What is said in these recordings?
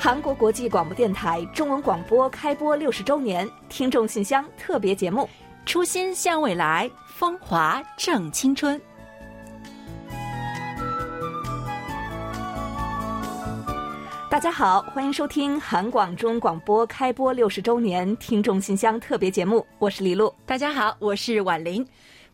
韩国国际广播电台中文广播开播六十周年听众信箱特别节目，初心向未来，风华正青春。大家好，欢迎收听韩广中广播开播六十周年听众信箱特别节目，我是李璐。大家好，我是婉玲。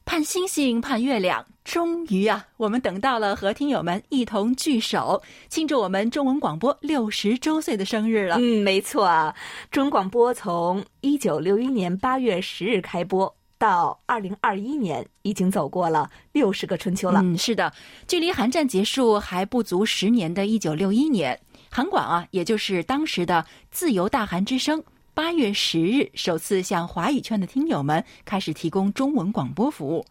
盼星星盼月亮，终于啊，我们等到了和听友们一同聚首，庆祝我们中文广播六十周岁的生日了。嗯，没错啊，中文广播从一九六一年八月十日开播到二零二一年，已经走过了六十个春秋了。嗯，是的，距离韩战结束还不足十年的一九六一年，韩广啊，也就是当时的自由大韩之声。八月十日，首次向华语圈的听友们开始提供中文广播服务。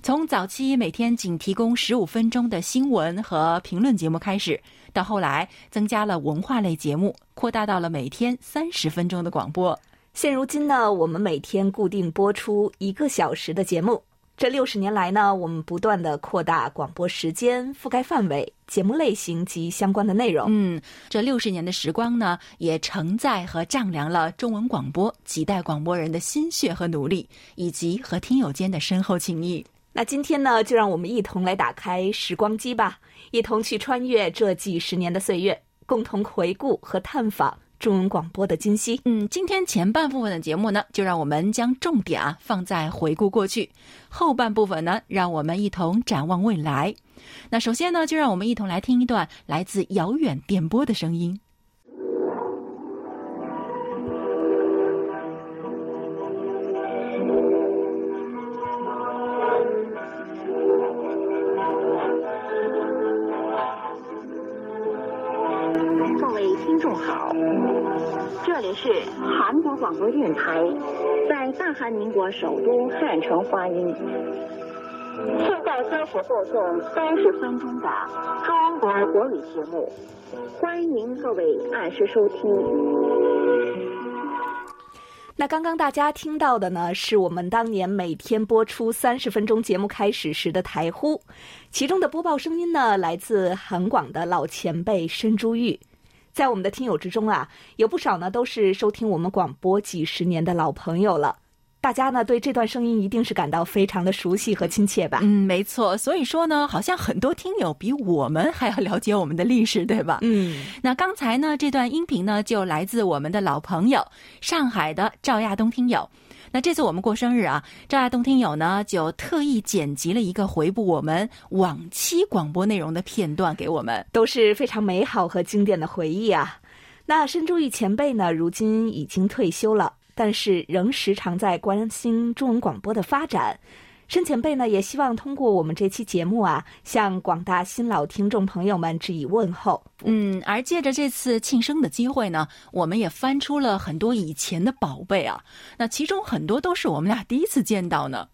从早期每天仅提供十五分钟的新闻和评论节目开始，到后来增加了文化类节目，扩大到了每天三十分钟的广播。现如今呢，我们每天固定播出一个小时的节目。这六十年来呢，我们不断的扩大广播时间、覆盖范围、节目类型及相关的内容。嗯，这六十年的时光呢，也承载和丈量了中文广播几代广播人的心血和努力，以及和听友间的深厚情谊。那今天呢，就让我们一同来打开时光机吧，一同去穿越这几十年的岁月，共同回顾和探访。中文广播的今夕，嗯，今天前半部分的节目呢，就让我们将重点啊放在回顾过去；后半部分呢，让我们一同展望未来。那首先呢，就让我们一同来听一段来自遥远电波的声音。是韩国广播电台，在大韩民国首都汉城发音。现在开始播送三十分钟的中国国语节目，欢迎各位按时收听。那刚刚大家听到的呢，是我们当年每天播出三十分钟节目开始时的台呼，其中的播报声音呢，来自韩广的老前辈申珠玉。在我们的听友之中啊，有不少呢都是收听我们广播几十年的老朋友了。大家呢对这段声音一定是感到非常的熟悉和亲切吧？嗯，没错。所以说呢，好像很多听友比我们还要了解我们的历史，对吧？嗯。那刚才呢，这段音频呢就来自我们的老朋友上海的赵亚东听友。那这次我们过生日啊，赵亚东听友呢就特意剪辑了一个回顾我们往期广播内容的片段给我们，都是非常美好和经典的回忆啊。那申珠玉前辈呢，如今已经退休了。但是仍时常在关心中文广播的发展，申前辈呢也希望通过我们这期节目啊，向广大新老听众朋友们致以问候。嗯，而借着这次庆生的机会呢，我们也翻出了很多以前的宝贝啊，那其中很多都是我们俩第一次见到呢。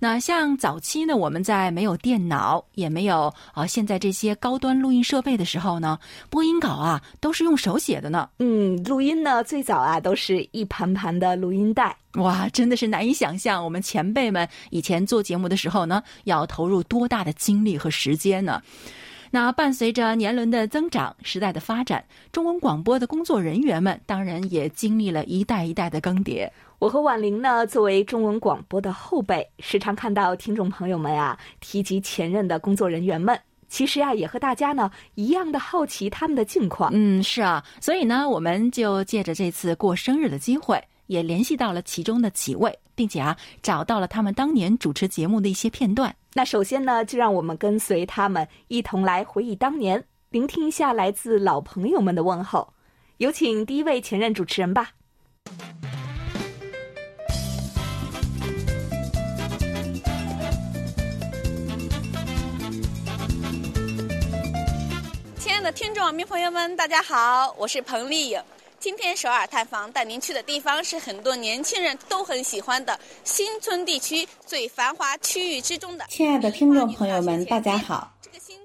那像早期呢，我们在没有电脑，也没有啊现在这些高端录音设备的时候呢，播音稿啊都是用手写的呢。嗯，录音呢最早啊都是一盘盘的录音带，哇，真的是难以想象我们前辈们以前做节目的时候呢，要投入多大的精力和时间呢？那伴随着年轮的增长，时代的发展，中文广播的工作人员们当然也经历了一代一代的更迭。我和婉玲呢，作为中文广播的后辈，时常看到听众朋友们啊提及前任的工作人员们，其实啊也和大家呢一样的好奇他们的近况。嗯，是啊，所以呢，我们就借着这次过生日的机会，也联系到了其中的几位，并且啊找到了他们当年主持节目的一些片段。那首先呢，就让我们跟随他们一同来回忆当年，聆听一下来自老朋友们的问候。有请第一位前任主持人吧。亲爱的听众、民朋友们，大家好，我是彭丽颖。今天首尔探访带您去的地方是很多年轻人都很喜欢的新村地区最繁华区域之中的。亲爱的听众朋友们，大家好，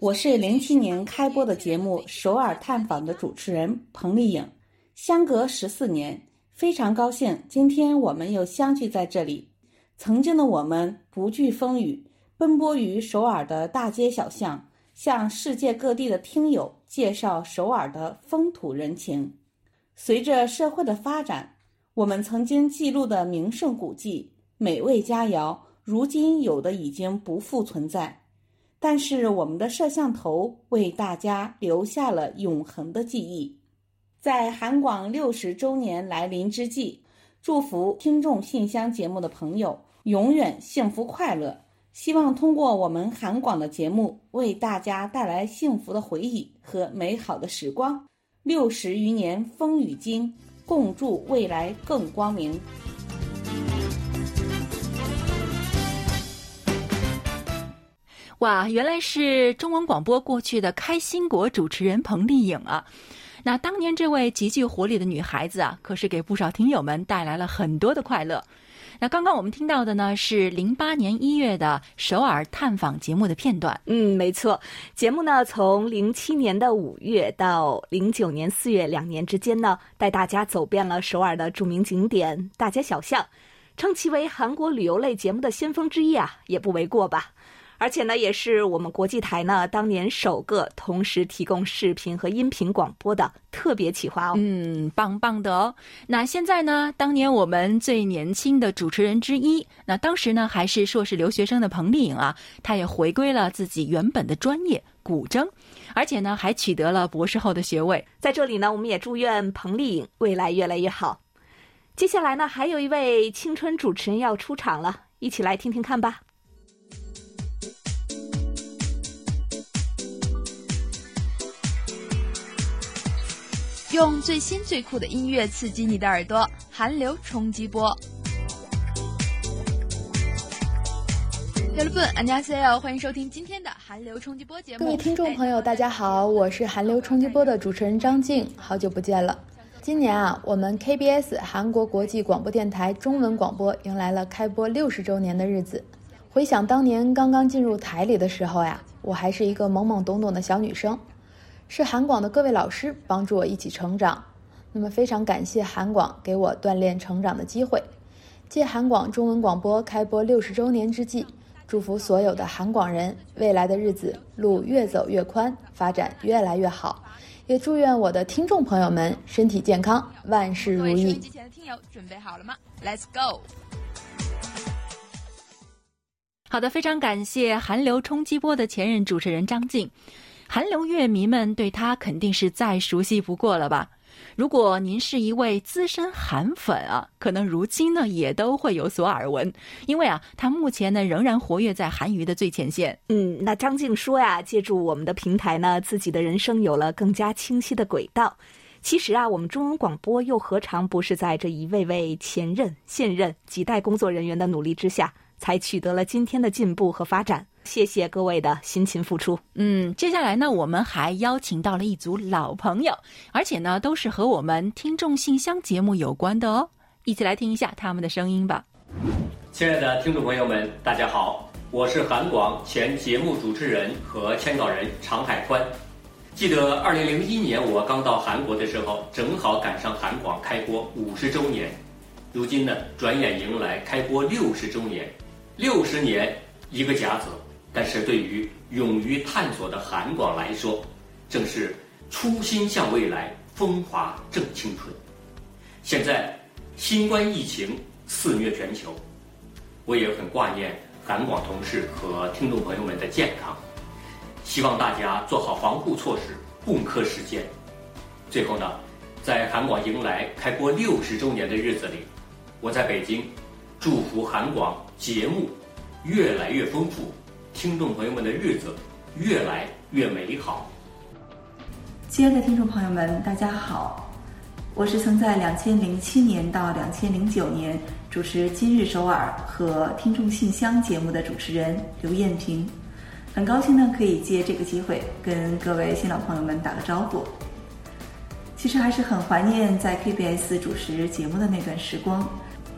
我是零七年开播的节目《首尔探访》的主持人彭丽颖。相隔十四年，非常高兴今天我们又相聚在这里。曾经的我们不惧风雨，奔波于首尔的大街小巷，向世界各地的听友介绍首尔的风土人情。随着社会的发展，我们曾经记录的名胜古迹、美味佳肴，如今有的已经不复存在。但是我们的摄像头为大家留下了永恒的记忆。在韩广六十周年来临之际，祝福听众信箱节目的朋友永远幸福快乐。希望通过我们韩广的节目，为大家带来幸福的回忆和美好的时光。六十余年风雨经，共祝未来更光明。哇，原来是中文广播过去的开心果主持人彭丽颖啊！那当年这位极具活力的女孩子啊，可是给不少听友们带来了很多的快乐。那刚刚我们听到的呢，是零八年一月的首尔探访节目的片段。嗯，没错，节目呢从零七年的五月到零九年四月两年之间呢，带大家走遍了首尔的著名景点、大街小巷，称其为韩国旅游类节目的先锋之一啊，也不为过吧。而且呢，也是我们国际台呢当年首个同时提供视频和音频广播的特别企划哦。嗯，棒棒的哦。那现在呢，当年我们最年轻的主持人之一，那当时呢还是硕士留学生的彭丽颖啊，她也回归了自己原本的专业古筝，而且呢还取得了博士后的学位。在这里呢，我们也祝愿彭丽颖未来越来越好。接下来呢，还有一位青春主持人要出场了，一起来听听看吧。用最新最酷的音乐刺激你的耳朵，韩流冲击波。Hello，朋友们，大家，欢迎收听今天的韩流冲击波节目。各位听众朋友，大家好，我是韩流冲击波的主持人张静，好久不见了。今年啊，我们 KBS 韩国国际广播电台中文广播迎来了开播六十周年的日子。回想当年刚刚进入台里的时候呀，我还是一个懵懵懂懂的小女生。是韩广的各位老师帮助我一起成长，那么非常感谢韩广给我锻炼成长的机会。借韩广中文广播开播六十周年之际，祝福所有的韩广人未来的日子路越走越宽，发展越来越好。也祝愿我的听众朋友们身体健康，万事如意。机前的听友准备好了吗？Let's go！好的，非常感谢韩流冲击波的前任主持人张静。韩流乐迷们对他肯定是再熟悉不过了吧？如果您是一位资深韩粉啊，可能如今呢也都会有所耳闻，因为啊，他目前呢仍然活跃在韩娱的最前线。嗯，那张静说呀，借助我们的平台呢，自己的人生有了更加清晰的轨道。其实啊，我们中文广播又何尝不是在这一位位前任、现任几代工作人员的努力之下，才取得了今天的进步和发展？谢谢各位的辛勤付出。嗯，接下来呢，我们还邀请到了一组老朋友，而且呢，都是和我们听众信箱节目有关的哦。一起来听一下他们的声音吧。亲爱的听众朋友们，大家好，我是韩广前节目主持人和签稿人常海宽。记得二零零一年我刚到韩国的时候，正好赶上韩广开播五十周年。如今呢，转眼迎来开播六十周年，六十年一个甲子。但是对于勇于探索的韩广来说，正是初心向未来，风华正青春。现在新冠疫情肆虐全球，我也很挂念韩广同事和听众朋友们的健康，希望大家做好防护措施，共克时艰。最后呢，在韩广迎来开播六十周年的日子里，我在北京祝福韩广节目越来越丰富。听众朋友们的日子越来越美好。亲爱的听众朋友们，大家好，我是曾在两千零七年到两千零九年主持《今日首尔》和《听众信箱》节目的主持人刘艳萍，很高兴呢可以借这个机会跟各位新老朋友们打个招呼。其实还是很怀念在 KBS 主持节目的那段时光。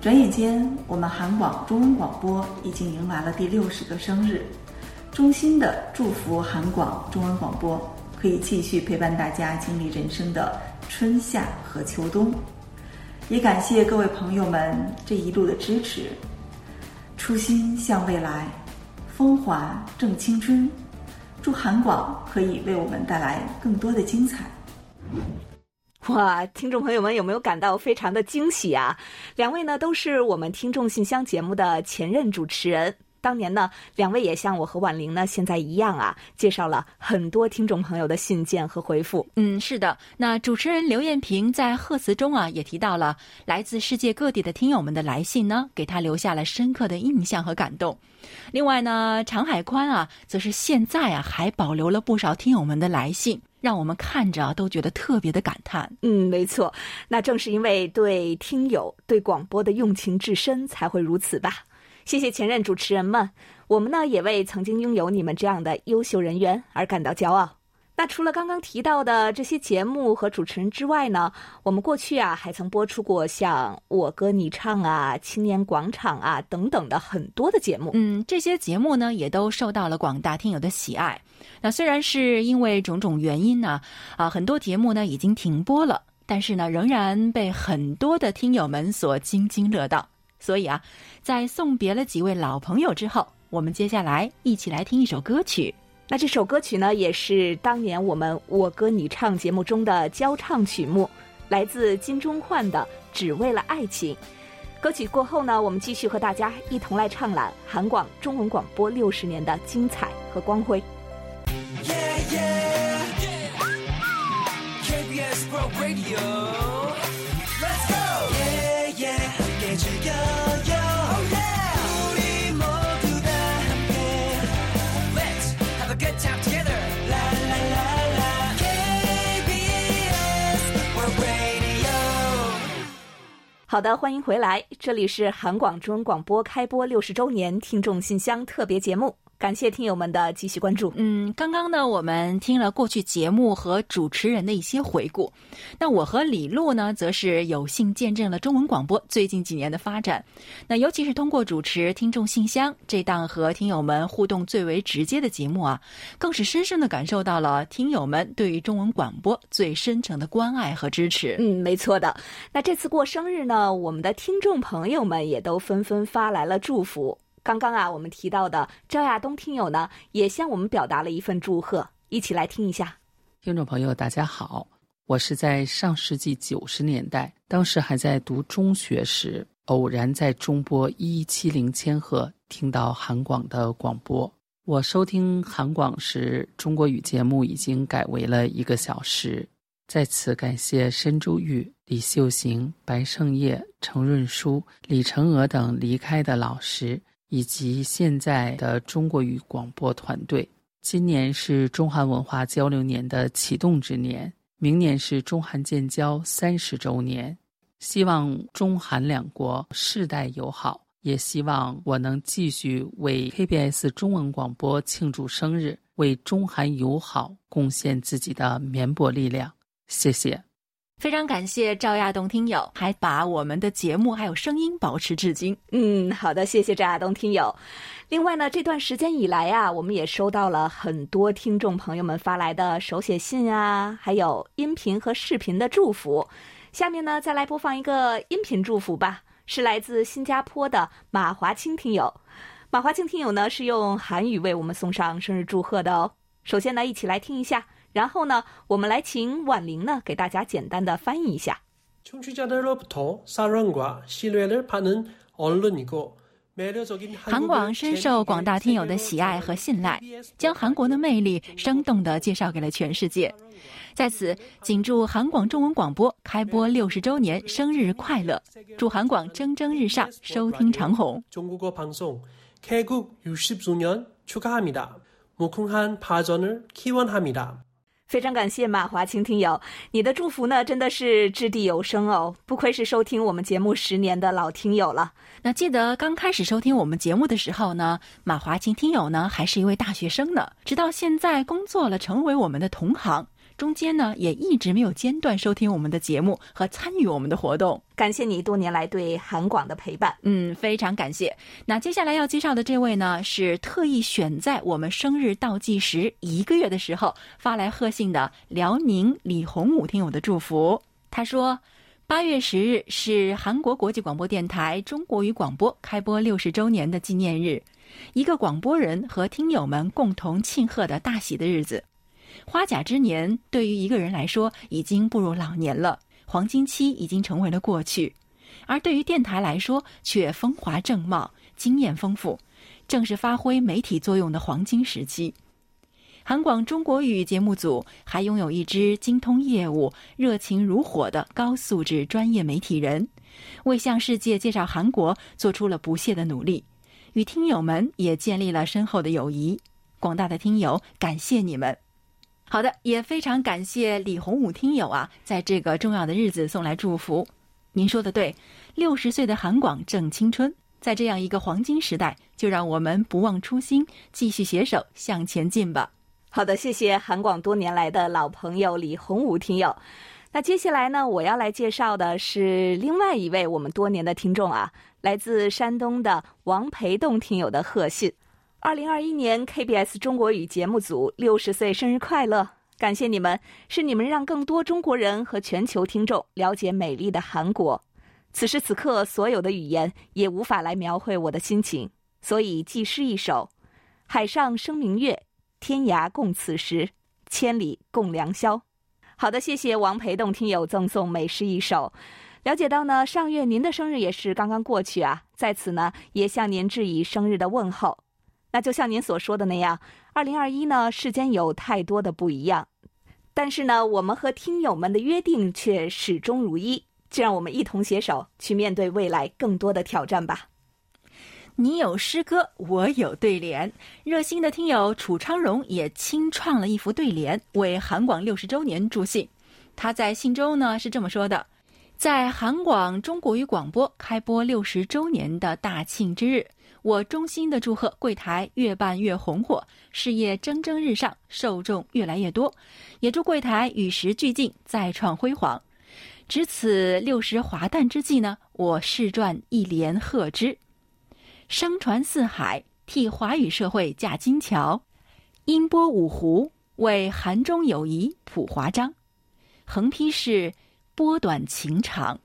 转眼间，我们韩广中文广播已经迎来了第六十个生日。衷心的祝福韩广中文广播可以继续陪伴大家经历人生的春夏和秋冬，也感谢各位朋友们这一路的支持。初心向未来，风华正青春。祝韩广可以为我们带来更多的精彩。哇，听众朋友们有没有感到非常的惊喜啊？两位呢都是我们听众信箱节目的前任主持人。当年呢，两位也像我和婉玲呢现在一样啊，介绍了很多听众朋友的信件和回复。嗯，是的。那主持人刘艳萍在贺词中啊，也提到了来自世界各地的听友们的来信呢，给他留下了深刻的印象和感动。另外呢，常海宽啊，则是现在啊还保留了不少听友们的来信，让我们看着都觉得特别的感叹。嗯，没错。那正是因为对听友、对广播的用情至深，才会如此吧。谢谢前任主持人们，我们呢也为曾经拥有你们这样的优秀人员而感到骄傲。那除了刚刚提到的这些节目和主持人之外呢，我们过去啊还曾播出过像《我歌你唱》啊、《青年广场》啊等等的很多的节目。嗯，这些节目呢也都受到了广大听友的喜爱。那虽然是因为种种原因呢，啊很多节目呢已经停播了，但是呢仍然被很多的听友们所津津乐道。所以啊，在送别了几位老朋友之后，我们接下来一起来听一首歌曲。那这首歌曲呢，也是当年我们《我歌你唱》节目中的交唱曲目，来自金钟焕的《只为了爱情》。歌曲过后呢，我们继续和大家一同来畅览韩广中文广播六十年的精彩和光辉。好的，欢迎回来，这里是韩广中广播开播六十周年听众信箱特别节目。感谢听友们的继续关注。嗯，刚刚呢，我们听了过去节目和主持人的一些回顾。那我和李璐呢，则是有幸见证了中文广播最近几年的发展。那尤其是通过主持听众信箱这档和听友们互动最为直接的节目啊，更是深深的感受到了听友们对于中文广播最深层的关爱和支持。嗯，没错的。那这次过生日呢，我们的听众朋友们也都纷纷发来了祝福。刚刚啊，我们提到的赵亚东听友呢，也向我们表达了一份祝贺，一起来听一下。听众朋友，大家好，我是在上世纪九十年代，当时还在读中学时，偶然在中波一七零千赫听到韩广的广播。我收听韩广时，中国语节目已经改为了一个小时。在此感谢申珠玉、李秀行、白胜业、程润书、李成娥等离开的老师。以及现在的中国语广播团队，今年是中韩文化交流年的启动之年，明年是中韩建交三十周年，希望中韩两国世代友好，也希望我能继续为 KBS 中文广播庆祝生日，为中韩友好贡献自己的绵薄力量。谢谢。非常感谢赵亚东听友，还把我们的节目还有声音保持至今。嗯，好的，谢谢赵亚东听友。另外呢，这段时间以来啊，我们也收到了很多听众朋友们发来的手写信啊，还有音频和视频的祝福。下面呢，再来播放一个音频祝福吧，是来自新加坡的马华清听友。马华清听友呢，是用韩语为我们送上生日祝贺的哦。首先呢，一起来听一下。然后呢，我们来请婉玲呢给大家简单的翻译一下。韩广深受广大听友的喜爱和信赖，将韩国的魅力生动地介绍给了全世界。在此，谨祝韩广中文广播开播六十周年生日快乐！祝韩广蒸蒸日上，收听长虹。中国방송개국六十周年축하합니다무궁한발전을기원합니다 非常感谢马华清听友，你的祝福呢，真的是掷地有声哦！不愧是收听我们节目十年的老听友了。那记得刚开始收听我们节目的时候呢，马华清听友呢还是一位大学生呢，直到现在工作了，成为我们的同行。中间呢，也一直没有间断收听我们的节目和参与我们的活动。感谢你多年来对韩广的陪伴，嗯，非常感谢。那接下来要介绍的这位呢，是特意选在我们生日倒计时一个月的时候发来贺信的辽宁李洪武听友的祝福。他说：“八月十日是韩国国际广播电台中国语广播开播六十周年的纪念日，一个广播人和听友们共同庆贺的大喜的日子。”花甲之年对于一个人来说已经步入老年了，黄金期已经成为了过去；而对于电台来说，却风华正茂，经验丰富，正是发挥媒体作用的黄金时期。韩广中国语节目组还拥有一支精通业务、热情如火的高素质专业媒体人，为向世界介绍韩国做出了不懈的努力，与听友们也建立了深厚的友谊。广大的听友，感谢你们！好的，也非常感谢李洪武听友啊，在这个重要的日子送来祝福。您说的对，六十岁的韩广正青春，在这样一个黄金时代，就让我们不忘初心，继续携手向前进吧。好的，谢谢韩广多年来的老朋友李洪武听友。那接下来呢，我要来介绍的是另外一位我们多年的听众啊，来自山东的王培栋听友的贺信。二零二一年 KBS 中国语节目组六十岁生日快乐！感谢你们，是你们让更多中国人和全球听众了解美丽的韩国。此时此刻，所有的语言也无法来描绘我的心情，所以寄诗一首：海上生明月。天涯共此时，千里共良宵。好的，谢谢王培栋听友赠送美诗一首。了解到呢，上月您的生日也是刚刚过去啊，在此呢也向您致以生日的问候。那就像您所说的那样，二零二一呢，世间有太多的不一样，但是呢，我们和听友们的约定却始终如一。就让我们一同携手去面对未来更多的挑战吧。你有诗歌，我有对联。热心的听友楚昌荣也亲创了一幅对联，为韩广六十周年助兴。他在信中呢是这么说的：在韩广中国语广播开播六十周年的大庆之日，我衷心的祝贺柜台越办越红火，事业蒸蒸日上，受众越来越多。也祝柜台与时俱进，再创辉煌。值此六十华诞之际呢，我试撰一联贺之。声传四海，替华语社会架金桥；音波五湖，为韩中友谊谱华章。横批是“波短情长”。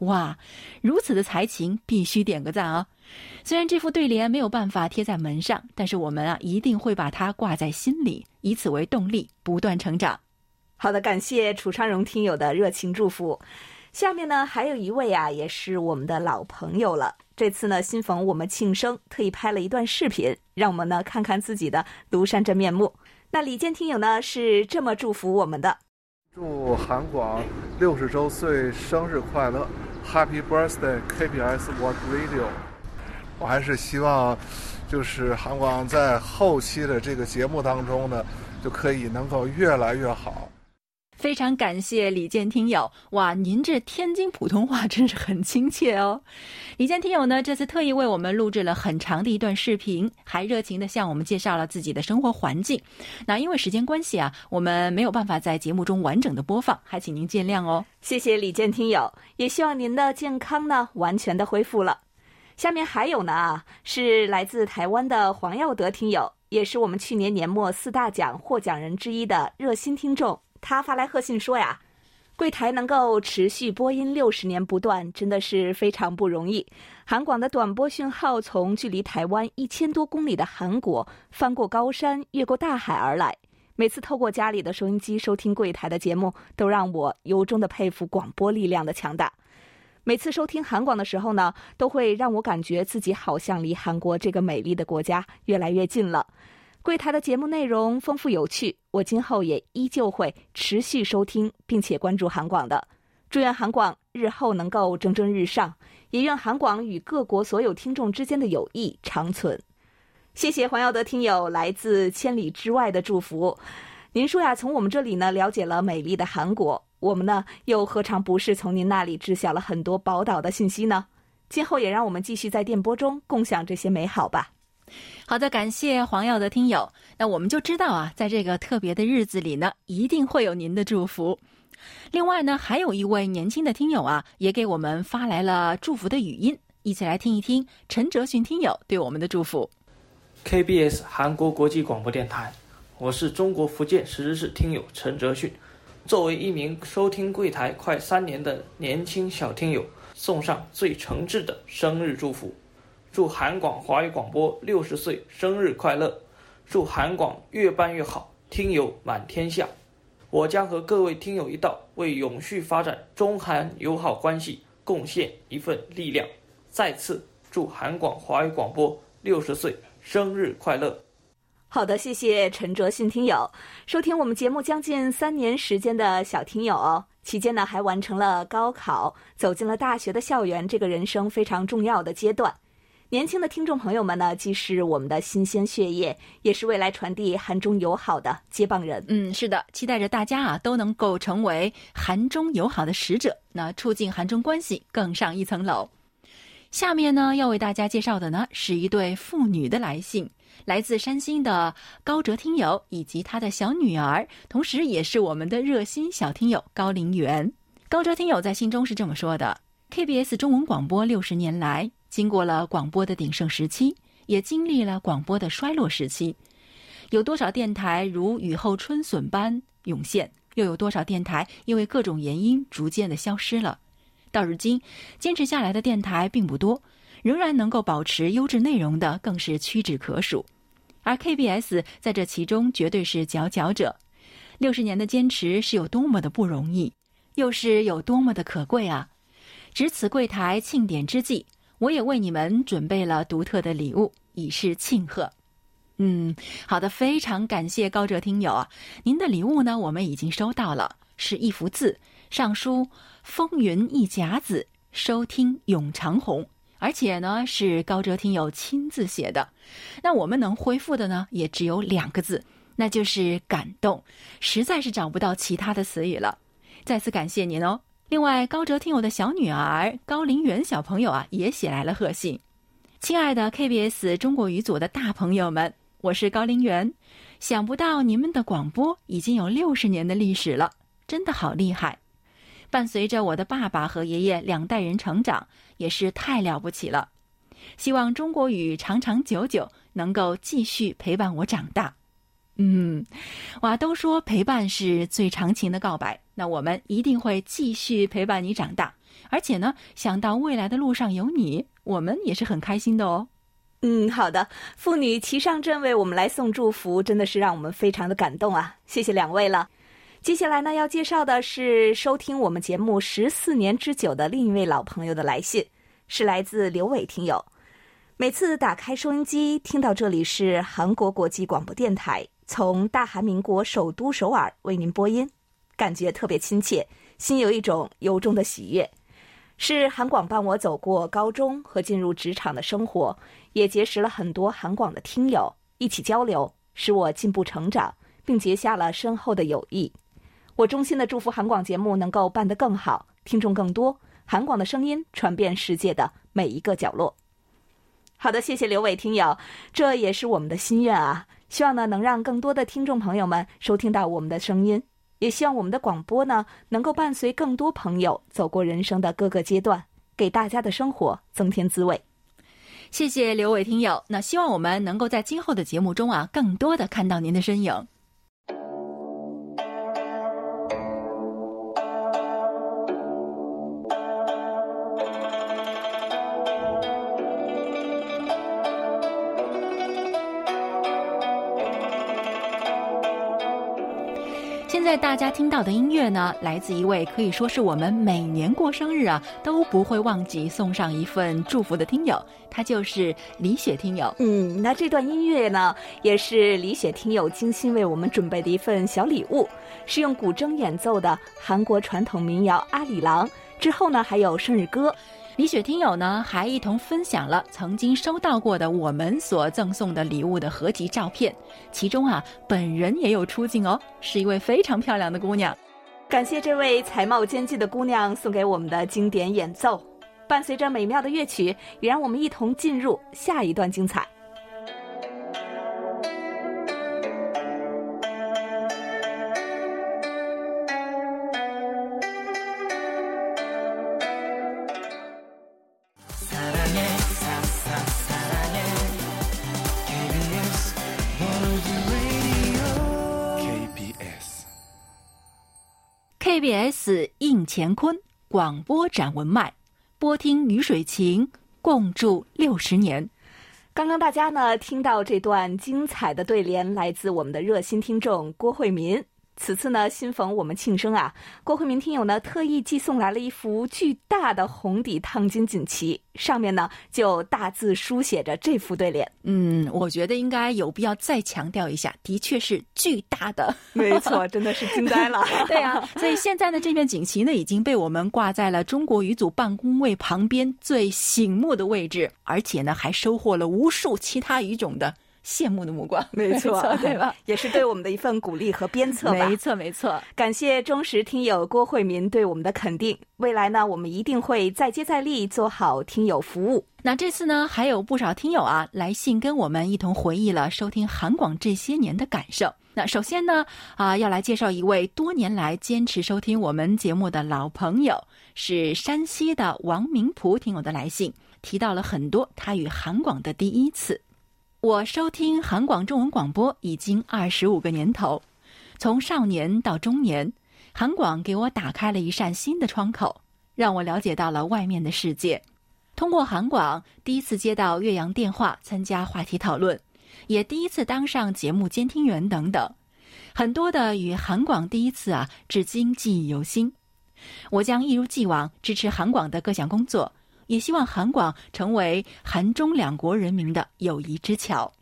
哇，如此的才情，必须点个赞啊！虽然这副对联没有办法贴在门上，但是我们啊，一定会把它挂在心里，以此为动力，不断成长。好的，感谢楚昌荣听友的热情祝福。下面呢，还有一位啊，也是我们的老朋友了。这次呢，新逢我们庆生，特意拍了一段视频，让我们呢看看自己的庐山真面目。那李健听友呢是这么祝福我们的：祝韩广六十周岁生日快乐，Happy Birthday KBS World Radio！我还是希望，就是韩广在后期的这个节目当中呢，就可以能够越来越好。非常感谢李健听友，哇，您这天津普通话 真是很亲切哦。李健听友呢，这次特意为我们录制了很长的一段视频，还热情的向我们介绍了自己的生活环境。那因为时间关系啊，我们没有办法在节目中完整的播放，还请您见谅哦。谢谢李健听友，也希望您的健康呢完全的恢复了。下面还有呢啊，是来自台湾的黄耀德听友，也是我们去年年末四大奖获奖人之一的热心听众。他发来贺信说呀，柜台能够持续播音六十年不断，真的是非常不容易。韩广的短波讯号从距离台湾一千多公里的韩国翻过高山，越过大海而来。每次透过家里的收音机收听柜台的节目，都让我由衷的佩服广播力量的强大。每次收听韩广的时候呢，都会让我感觉自己好像离韩国这个美丽的国家越来越近了。柜台的节目内容丰富有趣，我今后也依旧会持续收听，并且关注韩广的。祝愿韩广日后能够蒸蒸日上，也愿韩广与各国所有听众之间的友谊长存。谢谢黄耀德听友来自千里之外的祝福。您说呀，从我们这里呢了解了美丽的韩国，我们呢又何尝不是从您那里知晓了很多宝岛的信息呢？今后也让我们继续在电波中共享这些美好吧。好的，感谢黄耀的听友。那我们就知道啊，在这个特别的日子里呢，一定会有您的祝福。另外呢，还有一位年轻的听友啊，也给我们发来了祝福的语音，一起来听一听陈哲勋听友对我们的祝福。KBS 韩国国际广播电台，我是中国福建石狮市听友陈哲勋。作为一名收听柜台快三年的年轻小听友，送上最诚挚的生日祝福。祝韩广华语广播六十岁生日快乐！祝韩广越办越好，听友满天下。我将和各位听友一道，为永续发展中韩友好关系贡献一份力量。再次祝韩广华语广播六十岁生日快乐！好的，谢谢陈卓信听友，收听我们节目将近三年时间的小听友，期间呢还完成了高考，走进了大学的校园，这个人生非常重要的阶段。年轻的听众朋友们呢，既是我们的新鲜血液，也是未来传递韩中友好的接棒人。嗯，是的，期待着大家啊都能够成为韩中友好的使者，那促进韩中关系更上一层楼。下面呢，要为大家介绍的呢是一对父女的来信，来自山西的高哲听友以及他的小女儿，同时也是我们的热心小听友高林元。高哲听友在信中是这么说的：KBS 中文广播六十年来。经过了广播的鼎盛时期，也经历了广播的衰落时期。有多少电台如雨后春笋般涌现，又有多少电台因为各种原因逐渐的消失了。到如今，坚持下来的电台并不多，仍然能够保持优质内容的更是屈指可数。而 KBS 在这其中绝对是佼佼者。六十年的坚持是有多么的不容易，又是有多么的可贵啊！值此柜台庆典之际。我也为你们准备了独特的礼物，以示庆贺。嗯，好的，非常感谢高哲听友啊，您的礼物呢，我们已经收到了，是一幅字，上书“风云一甲子，收听永长虹”，而且呢是高哲听友亲自写的。那我们能回复的呢，也只有两个字，那就是感动，实在是找不到其他的词语了。再次感谢您哦。另外，高哲听友的小女儿高林媛小朋友啊，也写来了贺信。亲爱的 KBS 中国语组的大朋友们，我是高林媛。想不到你们的广播已经有六十年的历史了，真的好厉害！伴随着我的爸爸和爷爷两代人成长，也是太了不起了。希望中国语长长久久，能够继续陪伴我长大。嗯，哇，都说陪伴是最长情的告白，那我们一定会继续陪伴你长大。而且呢，想到未来的路上有你，我们也是很开心的哦。嗯，好的，妇女齐上阵为我们来送祝福，真的是让我们非常的感动啊！谢谢两位了。接下来呢，要介绍的是收听我们节目十四年之久的另一位老朋友的来信，是来自刘伟听友。每次打开收音机，听到这里是韩国国际广播电台。从大韩民国首都首尔为您播音，感觉特别亲切，心有一种由衷的喜悦。是韩广伴我走过高中和进入职场的生活，也结识了很多韩广的听友，一起交流，使我进步成长，并结下了深厚的友谊。我衷心的祝福韩广节目能够办得更好，听众更多，韩广的声音传遍世界的每一个角落。好的，谢谢刘伟听友，这也是我们的心愿啊。希望呢，能让更多的听众朋友们收听到我们的声音，也希望我们的广播呢，能够伴随更多朋友走过人生的各个阶段，给大家的生活增添滋味。谢谢刘伟听友，那希望我们能够在今后的节目中啊，更多的看到您的身影。大家听到的音乐呢，来自一位可以说是我们每年过生日啊都不会忘记送上一份祝福的听友，他就是李雪听友。嗯，那这段音乐呢，也是李雪听友精心为我们准备的一份小礼物，是用古筝演奏的韩国传统民谣《阿里郎》，之后呢还有生日歌。李雪听友呢，还一同分享了曾经收到过的我们所赠送的礼物的合集照片，其中啊，本人也有出镜哦，是一位非常漂亮的姑娘。感谢这位才貌兼具的姑娘送给我们的经典演奏，伴随着美妙的乐曲，也让我们一同进入下一段精彩。B.S. 应乾坤广播展文脉，播听雨水情，共筑六十年。刚刚大家呢听到这段精彩的对联，来自我们的热心听众郭惠民。此次呢，新逢我们庆生啊，郭慧明听友呢特意寄送来了一幅巨大的红底烫金锦旗，上面呢就大字书写着这副对联。嗯，我觉得应该有必要再强调一下，的确是巨大的，没错，真的是惊呆了。对啊，所以现在呢，这面锦旗呢已经被我们挂在了中国语组办公位旁边最醒目的位置，而且呢还收获了无数其他语种的。羡慕的目光，没 错，对吧？也是对我们的一份鼓励和鞭策吧。没错，没错。感谢忠实听友郭慧民对我们的肯定。未来呢，我们一定会再接再厉，做好听友服务。那这次呢，还有不少听友啊来信跟我们一同回忆了收听韩广这些年的感受。那首先呢，啊，要来介绍一位多年来坚持收听我们节目的老朋友，是山西的王明璞听友的来信，提到了很多他与韩广的第一次。我收听韩广中文广播已经二十五个年头，从少年到中年，韩广给我打开了一扇新的窗口，让我了解到了外面的世界。通过韩广，第一次接到岳阳电话参加话题讨论，也第一次当上节目监听员等等，很多的与韩广第一次啊，至今记忆犹新。我将一如既往支持韩广的各项工作。也希望韩广成为韩中两国人民的友谊之桥。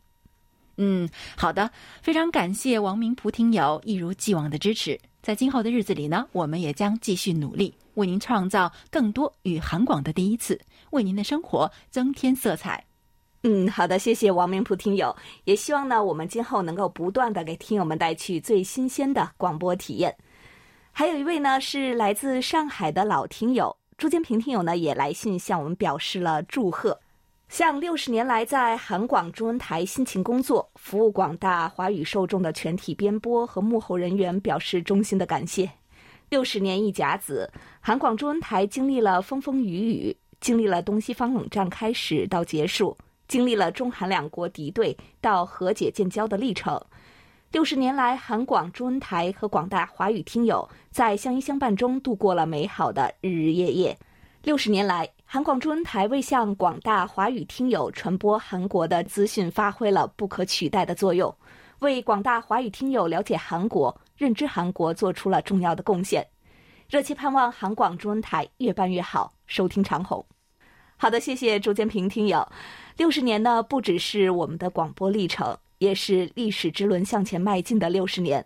嗯，好的，非常感谢王明璞听友一如既往的支持。在今后的日子里呢，我们也将继续努力，为您创造更多与韩广的第一次，为您的生活增添色彩。嗯，好的，谢谢王明璞听友。也希望呢，我们今后能够不断的给听友们带去最新鲜的广播体验。还有一位呢，是来自上海的老听友。朱建平听友呢也来信向我们表示了祝贺，向六十年来在韩广中文台辛勤工作、服务广大华语受众的全体编播和幕后人员表示衷心的感谢。六十年一甲子，韩广中文台经历了风风雨雨，经历了东西方冷战开始到结束，经历了中韩两国敌对到和解建交的历程。六十年来，韩广中文台和广大华语听友在相依相伴中度过了美好的日日夜夜。六十年来，韩广中文台为向广大华语听友传播韩国的资讯发挥了不可取代的作用，为广大华语听友了解韩国、认知韩国做出了重要的贡献。热切盼望韩广中文台越办越好，收听长虹。好的，谢谢朱建平听友。六十年呢，不只是我们的广播历程。也是历史之轮向前迈进的六十年，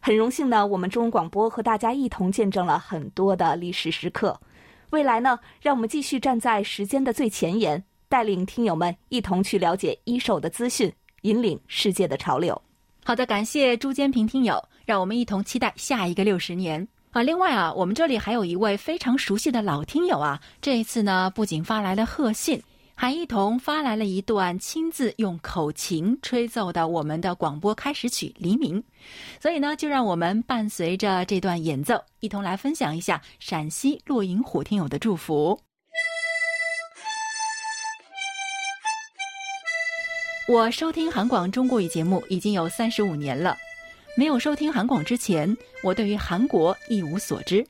很荣幸呢，我们中文广播和大家一同见证了很多的历史时刻。未来呢，让我们继续站在时间的最前沿，带领听友们一同去了解一手的资讯，引领世界的潮流。好的，感谢朱坚平听友，让我们一同期待下一个六十年啊！另外啊，我们这里还有一位非常熟悉的老听友啊，这一次呢，不仅发来了贺信。还一同发来了一段亲自用口琴吹奏的我们的广播开始曲《黎明》，所以呢，就让我们伴随着这段演奏，一同来分享一下陕西骆银虎听友的祝福。我收听韩广中国语节目已经有三十五年了，没有收听韩广之前，我对于韩国一无所知，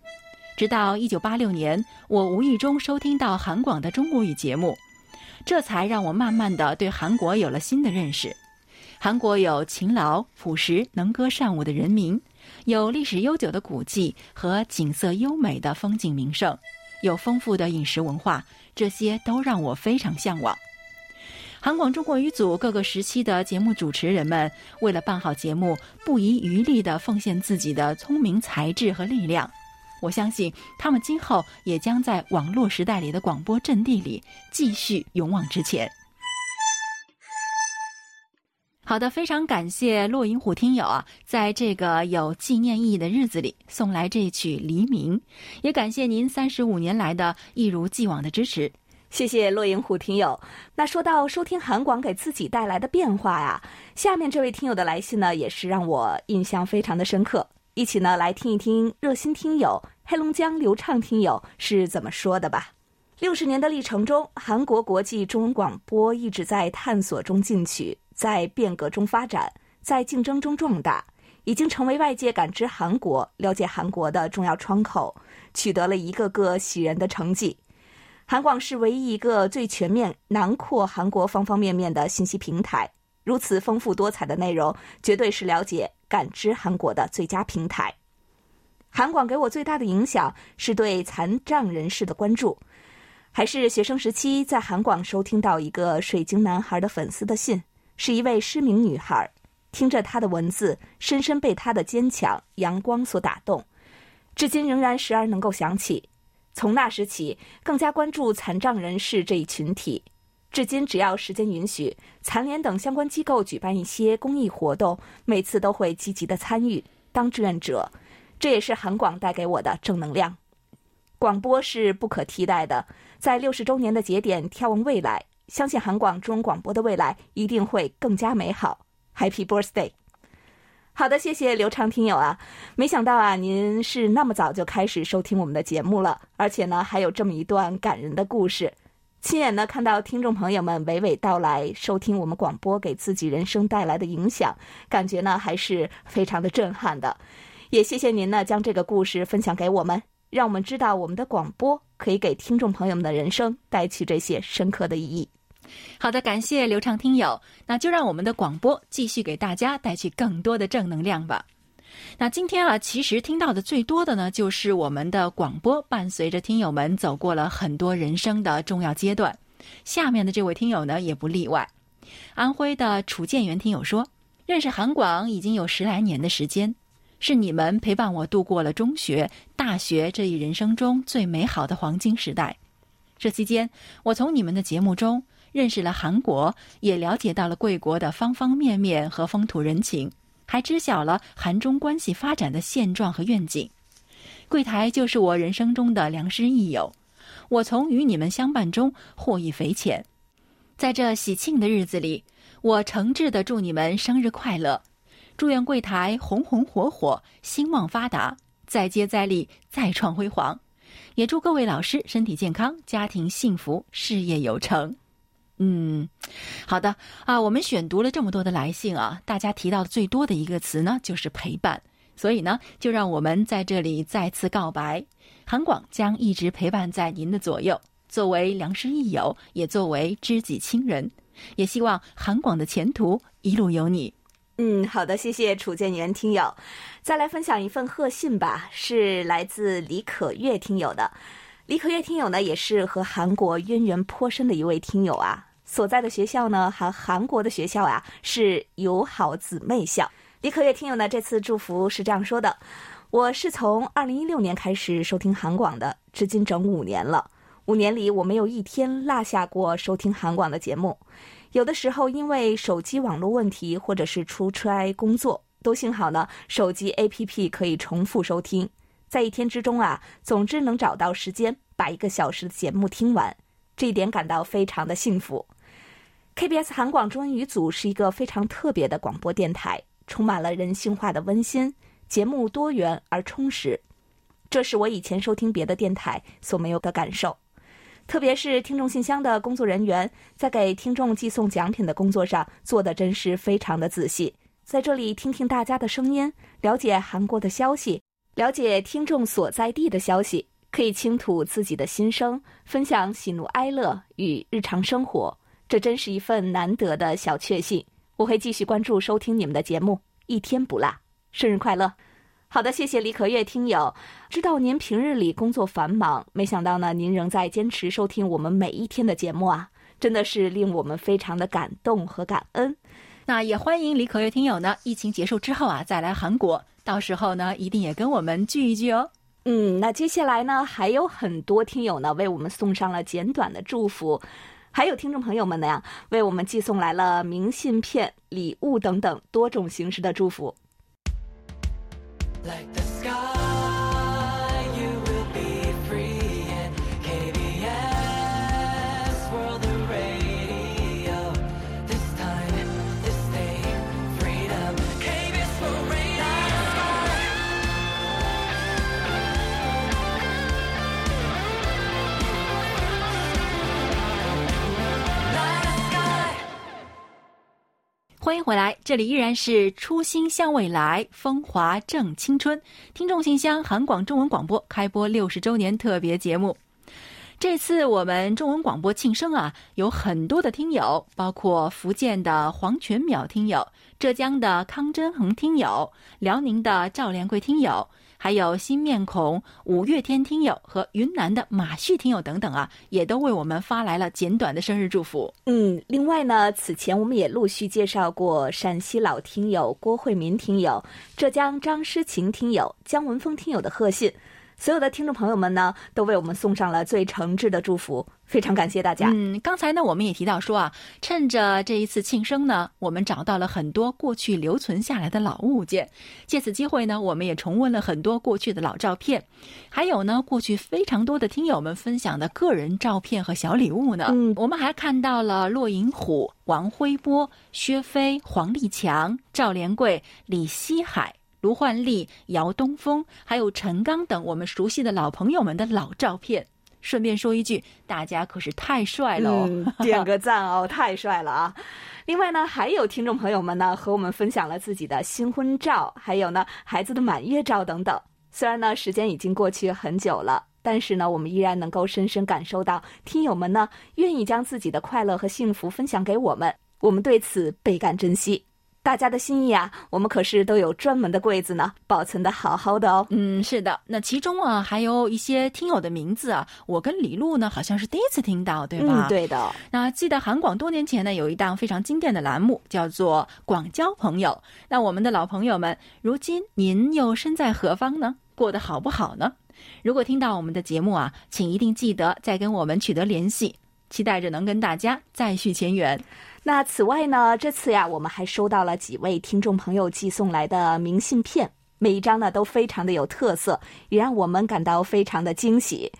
直到一九八六年，我无意中收听到韩广的中国语节目。这才让我慢慢的对韩国有了新的认识。韩国有勤劳、朴实、能歌善舞的人民，有历史悠久的古迹和景色优美的风景名胜，有丰富的饮食文化，这些都让我非常向往。韩广中国语组各个时期的节目主持人们，为了办好节目，不遗余力地奉献自己的聪明才智和力量。我相信他们今后也将在网络时代里的广播阵地里继续勇往直前。好的，非常感谢骆银虎听友啊，在这个有纪念意义的日子里送来这曲《黎明》，也感谢您三十五年来的一如既往的支持。谢谢骆银虎听友。那说到收听韩广给自己带来的变化呀，下面这位听友的来信呢，也是让我印象非常的深刻。一起呢来听一听热心听友黑龙江流畅听友是怎么说的吧。六十年的历程中，韩国国际中文广播一直在探索中进取，在变革中发展，在竞争中壮大，已经成为外界感知韩国、了解韩国的重要窗口，取得了一个个喜人的成绩。韩广是唯一一个最全面囊括韩国方方面面的信息平台。如此丰富多彩的内容，绝对是了解、感知韩国的最佳平台。韩广给我最大的影响是对残障人士的关注。还是学生时期在韩广收听到一个水晶男孩的粉丝的信，是一位失明女孩，听着他的文字，深深被他的坚强、阳光所打动，至今仍然时而能够想起。从那时起，更加关注残障人士这一群体。至今，只要时间允许，残联等相关机构举办一些公益活动，每次都会积极的参与，当志愿者。这也是韩广带给我的正能量。广播是不可替代的，在六十周年的节点眺望未来，相信韩广中广播的未来一定会更加美好。Happy birthday！好的，谢谢刘畅听友啊，没想到啊，您是那么早就开始收听我们的节目了，而且呢，还有这么一段感人的故事。亲眼呢看到听众朋友们娓娓道来，收听我们广播给自己人生带来的影响，感觉呢还是非常的震撼的。也谢谢您呢将这个故事分享给我们。让我们知道我们的广播可以给听众朋友们的人生带去这些深刻的意义。好的，感谢刘畅听友，那就让我们的广播继续给大家带去更多的正能量吧。那今天啊，其实听到的最多的呢，就是我们的广播伴随着听友们走过了很多人生的重要阶段。下面的这位听友呢，也不例外。安徽的楚建元听友说，认识韩广已经有十来年的时间。是你们陪伴我度过了中学、大学这一人生中最美好的黄金时代。这期间，我从你们的节目中认识了韩国，也了解到了贵国的方方面面和风土人情，还知晓了韩中关系发展的现状和愿景。柜台就是我人生中的良师益友，我从与你们相伴中获益匪浅。在这喜庆的日子里，我诚挚的祝你们生日快乐。祝愿柜台红红火火，兴旺发达，再接再厉，再创辉煌。也祝各位老师身体健康，家庭幸福，事业有成。嗯，好的啊，我们选读了这么多的来信啊，大家提到的最多的一个词呢，就是陪伴。所以呢，就让我们在这里再次告白：韩广将一直陪伴在您的左右，作为良师益友，也作为知己亲人。也希望韩广的前途一路有你。嗯，好的，谢谢楚建元听友。再来分享一份贺信吧，是来自李可月听友的。李可月听友呢，也是和韩国渊源颇深的一位听友啊。所在的学校呢，和韩国的学校啊，是友好姊妹校。李可月听友呢，这次祝福是这样说的：我是从二零一六年开始收听韩广的，至今整五年了。五年里，我没有一天落下过收听韩广的节目。有的时候因为手机网络问题，或者是出差工作，都幸好呢，手机 APP 可以重复收听，在一天之中啊，总之能找到时间把一个小时的节目听完，这一点感到非常的幸福。KBS 韩广中文语组是一个非常特别的广播电台，充满了人性化的温馨，节目多元而充实，这是我以前收听别的电台所没有的感受。特别是听众信箱的工作人员，在给听众寄送奖品的工作上做的真是非常的仔细。在这里听听大家的声音，了解韩国的消息，了解听众所在地的消息，可以倾吐自己的心声，分享喜怒哀乐与日常生活，这真是一份难得的小确幸。我会继续关注收听你们的节目，一天不落。生日快乐！好的，谢谢李可月听友。知道您平日里工作繁忙，没想到呢，您仍在坚持收听我们每一天的节目啊，真的是令我们非常的感动和感恩。那也欢迎李可月听友呢，疫情结束之后啊，再来韩国，到时候呢，一定也跟我们聚一聚哦。嗯，那接下来呢，还有很多听友呢，为我们送上了简短的祝福，还有听众朋友们呢呀，为我们寄送来了明信片、礼物等等多种形式的祝福。欢迎回来，这里依然是初心向未来，风华正青春。听众信箱，韩广中文广播开播六十周年特别节目。这次我们中文广播庆生啊，有很多的听友，包括福建的黄全淼听友、浙江的康真恒听友、辽宁的赵连贵听友。还有新面孔、五月天听友和云南的马旭听友等等啊，也都为我们发来了简短的生日祝福。嗯，另外呢，此前我们也陆续介绍过陕西老听友郭慧民听友、浙江张诗晴听友、姜文峰听友的贺信。所有的听众朋友们呢，都为我们送上了最诚挚的祝福，非常感谢大家。嗯，刚才呢，我们也提到说啊，趁着这一次庆生呢，我们找到了很多过去留存下来的老物件，借此机会呢，我们也重温了很多过去的老照片，还有呢，过去非常多的听友们分享的个人照片和小礼物呢。嗯，我们还看到了骆银虎、王辉波、薛飞、黄立强、赵连贵、李希海。卢焕丽、姚东风，还有陈刚等我们熟悉的老朋友们的老照片。顺便说一句，大家可是太帅了哦！点个赞哦，太帅了啊！另外呢，还有听众朋友们呢和我们分享了自己的新婚照，还有呢孩子的满月照等等。虽然呢时间已经过去很久了，但是呢我们依然能够深深感受到听友们呢愿意将自己的快乐和幸福分享给我们，我们对此倍感珍惜。大家的心意啊，我们可是都有专门的柜子呢，保存的好好的哦。嗯，是的，那其中啊还有一些听友的名字啊，我跟李璐呢好像是第一次听到，对吧？嗯，对的。那记得韩广多年前呢有一档非常经典的栏目叫做《广交朋友》，那我们的老朋友们，如今您又身在何方呢？过得好不好呢？如果听到我们的节目啊，请一定记得再跟我们取得联系，期待着能跟大家再续前缘。那此外呢，这次呀，我们还收到了几位听众朋友寄送来的明信片，每一张呢都非常的有特色，也让我们感到非常的惊喜。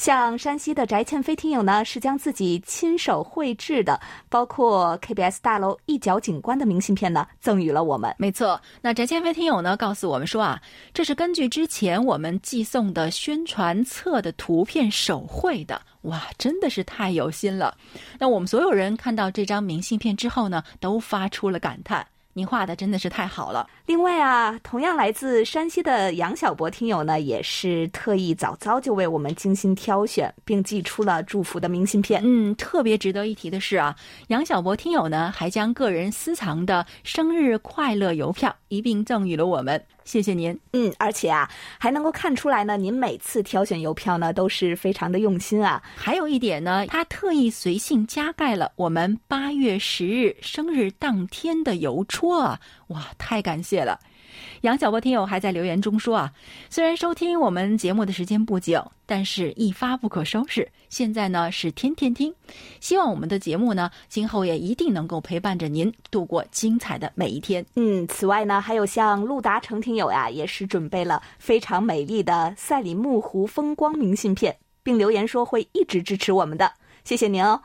像山西的翟倩飞听友呢，是将自己亲手绘制的，包括 KBS 大楼一角景观的明信片呢，赠予了我们。没错，那翟倩飞听友呢，告诉我们说啊，这是根据之前我们寄送的宣传册的图片手绘的，哇，真的是太有心了。那我们所有人看到这张明信片之后呢，都发出了感叹。您画的真的是太好了。另外啊，同样来自山西的杨小博听友呢，也是特意早早就为我们精心挑选，并寄出了祝福的明信片。嗯，特别值得一提的是啊，杨小博听友呢，还将个人私藏的生日快乐邮票一并赠予了我们。谢谢您，嗯，而且啊，还能够看出来呢，您每次挑选邮票呢，都是非常的用心啊。还有一点呢，他特意随信加盖了我们八月十日生日当天的邮戳啊，哇，太感谢了。杨小波听友还在留言中说啊，虽然收听我们节目的时间不久，但是一发不可收拾。现在呢是天天听，希望我们的节目呢今后也一定能够陪伴着您度过精彩的每一天。嗯，此外呢，还有像陆达成听友呀，也是准备了非常美丽的赛里木湖风光明信片，并留言说会一直支持我们的，谢谢您哦。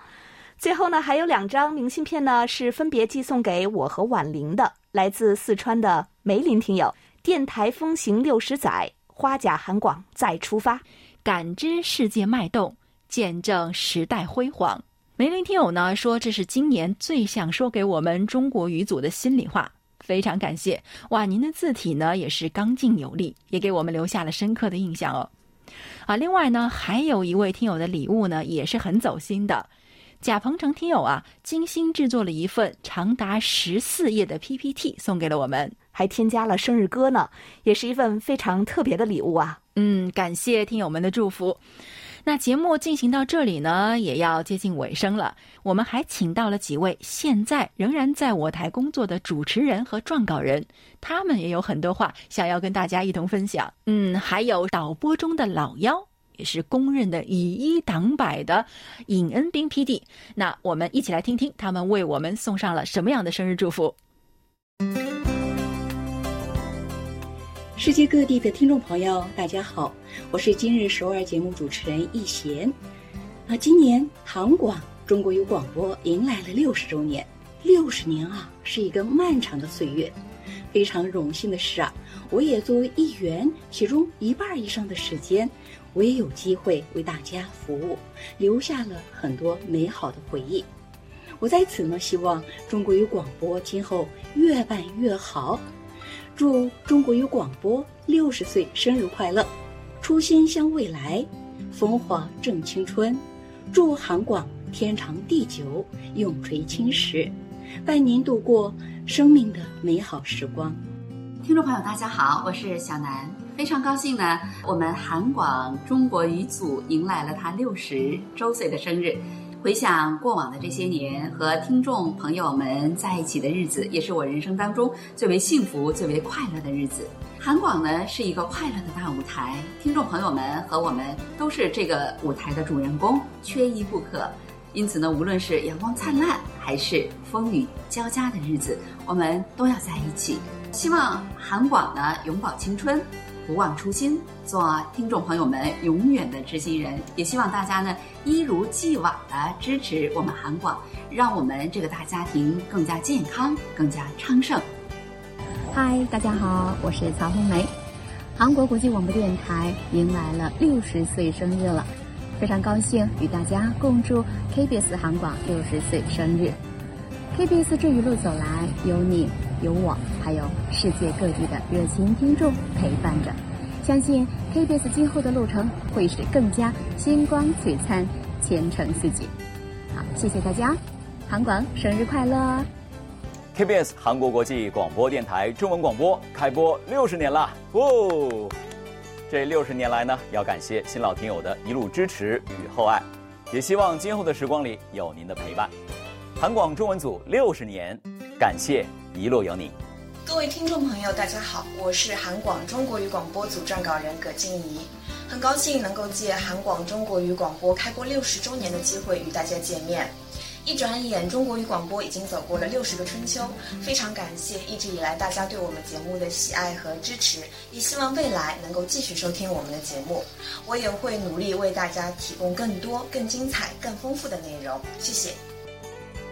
最后呢，还有两张明信片呢，是分别寄送给我和婉玲的，来自四川的梅林听友。电台风行六十载，花甲寒广再出发，感知世界脉动，见证时代辉煌。梅林听友呢说，这是今年最想说给我们中国语组的心里话，非常感谢。哇，您的字体呢也是刚劲有力，也给我们留下了深刻的印象哦。啊，另外呢，还有一位听友的礼物呢，也是很走心的。贾鹏程听友啊，精心制作了一份长达十四页的 PPT 送给了我们，还添加了生日歌呢，也是一份非常特别的礼物啊。嗯，感谢听友们的祝福。那节目进行到这里呢，也要接近尾声了。我们还请到了几位现在仍然在我台工作的主持人和撰稿人，他们也有很多话想要跟大家一同分享。嗯，还有导播中的老幺。也是公认的以一挡百的尹恩斌 PD，那我们一起来听听他们为我们送上了什么样的生日祝福。世界各地的听众朋友，大家好，我是今日首尔节目主持人易贤。啊，今年韩广中国有广播迎来了六十周年，六十年啊，是一个漫长的岁月。非常荣幸的是啊，我也作为一员，其中一半以上的时间。我也有机会为大家服务，留下了很多美好的回忆。我在此呢，希望中国有广播今后越办越好。祝中国有广播六十岁生日快乐！初心向未来，风华正青春。祝韩广天长地久，永垂青史，伴您度过生命的美好时光。听众朋友，大家好，我是小南，非常高兴呢，我们韩广中国语组迎来了他六十周岁的生日。回想过往的这些年和听众朋友们在一起的日子，也是我人生当中最为幸福、最为快乐的日子。韩广呢是一个快乐的大舞台，听众朋友们和我们都是这个舞台的主人公，缺一不可。因此呢，无论是阳光灿烂还是风雨交加的日子，我们都要在一起。希望韩广呢永葆青春。不忘初心，做听众朋友们永远的知心人。也希望大家呢一如既往的支持我们韩广，让我们这个大家庭更加健康、更加昌盛。嗨，大家好，我是曹红梅。韩国国际广播电台迎来了六十岁生日了，非常高兴与大家共祝 KBS 韩广六十岁生日。KBS 这一路走来，有你。有我，还有世界各地的热心听众陪伴着，相信 KBS 今后的路程会是更加星光璀璨、前程似锦。好，谢谢大家，韩广生日快乐！KBS 韩国国际广播电台中文广播开播六十年了，哦！这六十年来呢，要感谢新老听友的一路支持与厚爱，也希望今后的时光里有您的陪伴。韩广中文组六十年，感谢。一路有你，各位听众朋友，大家好，我是韩广中国语广播组撰稿人葛静怡，很高兴能够借韩广中国语广播开播六十周年的机会与大家见面。一转眼，中国语广播已经走过了六十个春秋，非常感谢一直以来大家对我们节目的喜爱和支持，也希望未来能够继续收听我们的节目，我也会努力为大家提供更多、更精彩、更丰富的内容。谢谢。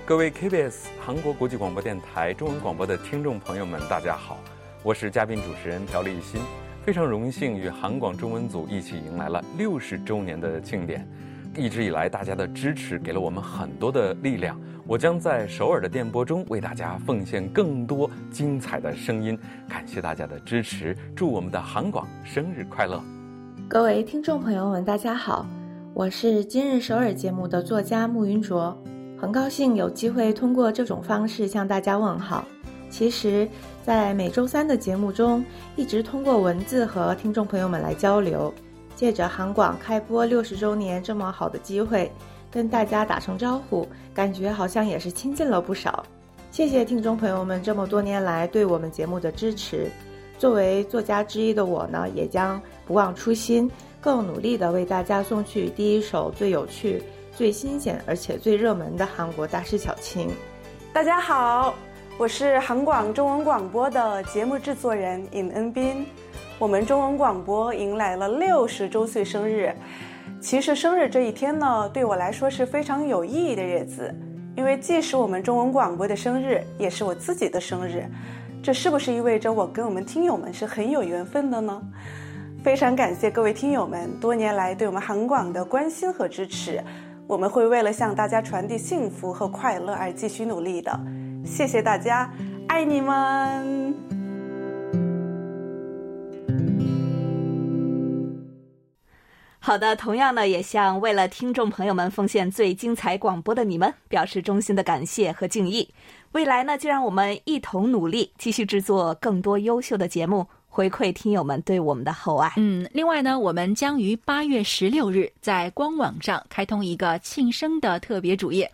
各位 KBS 韩国国际广播电台中文广播的听众朋友们，大家好，我是嘉宾主持人朴立新，非常荣幸与韩广中文组一起迎来了六十周年的庆典。一直以来，大家的支持给了我们很多的力量。我将在首尔的电波中为大家奉献更多精彩的声音，感谢大家的支持，祝我们的韩广生日快乐！各位听众朋友们，大家好，我是今日首尔节目的作家穆云卓。很高兴有机会通过这种方式向大家问好。其实，在每周三的节目中，一直通过文字和听众朋友们来交流。借着韩广开播六十周年这么好的机会，跟大家打声招呼，感觉好像也是亲近了不少。谢谢听众朋友们这么多年来对我们节目的支持。作为作家之一的我呢，也将不忘初心，更努力地为大家送去第一首最有趣。最新鲜而且最热门的韩国大师小青，大家好，我是韩广中文广播的节目制作人尹恩斌。我们中文广播迎来了六十周岁生日。其实生日这一天呢，对我来说是非常有意义的日子，因为既是我们中文广播的生日，也是我自己的生日。这是不是意味着我跟我们听友们是很有缘分的呢？非常感谢各位听友们多年来对我们韩广的关心和支持。我们会为了向大家传递幸福和快乐而继续努力的，谢谢大家，爱你们。好的，同样呢，也向为了听众朋友们奉献最精彩广播的你们表示衷心的感谢和敬意。未来呢，就让我们一同努力，继续制作更多优秀的节目。回馈听友们对我们的厚爱。嗯，另外呢，我们将于八月十六日在官网上开通一个庆生的特别主页，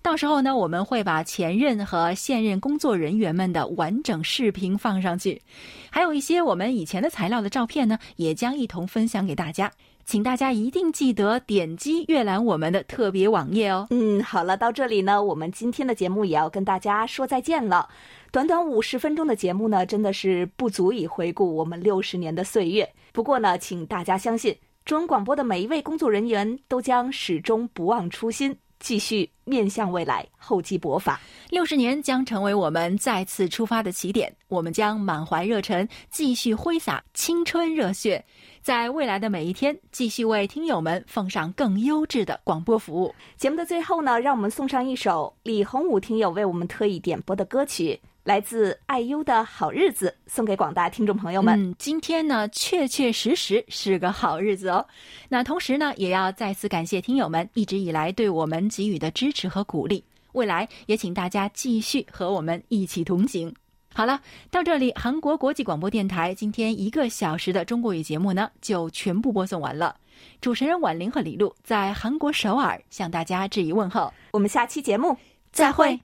到时候呢，我们会把前任和现任工作人员们的完整视频放上去，还有一些我们以前的材料的照片呢，也将一同分享给大家。请大家一定记得点击阅览我们的特别网页哦。嗯，好了，到这里呢，我们今天的节目也要跟大家说再见了。短短五十分钟的节目呢，真的是不足以回顾我们六十年的岁月。不过呢，请大家相信，中文广播的每一位工作人员都将始终不忘初心。继续面向未来，厚积薄发。六十年将成为我们再次出发的起点，我们将满怀热忱，继续挥洒青春热血，在未来的每一天，继续为听友们奉上更优质的广播服务。节目的最后呢，让我们送上一首李洪武听友为我们特意点播的歌曲《来自爱优的好日子，送给广大听众朋友们。嗯，今天呢，确确实实是个好日子哦。那同时呢，也要再次感谢听友们一直以来对我们给予的支持和鼓励。未来也请大家继续和我们一起同行。好了，到这里，韩国国际广播电台今天一个小时的中国语节目呢，就全部播送完了。主持人婉玲和李璐在韩国首尔向大家致以问候。我们下期节目再会。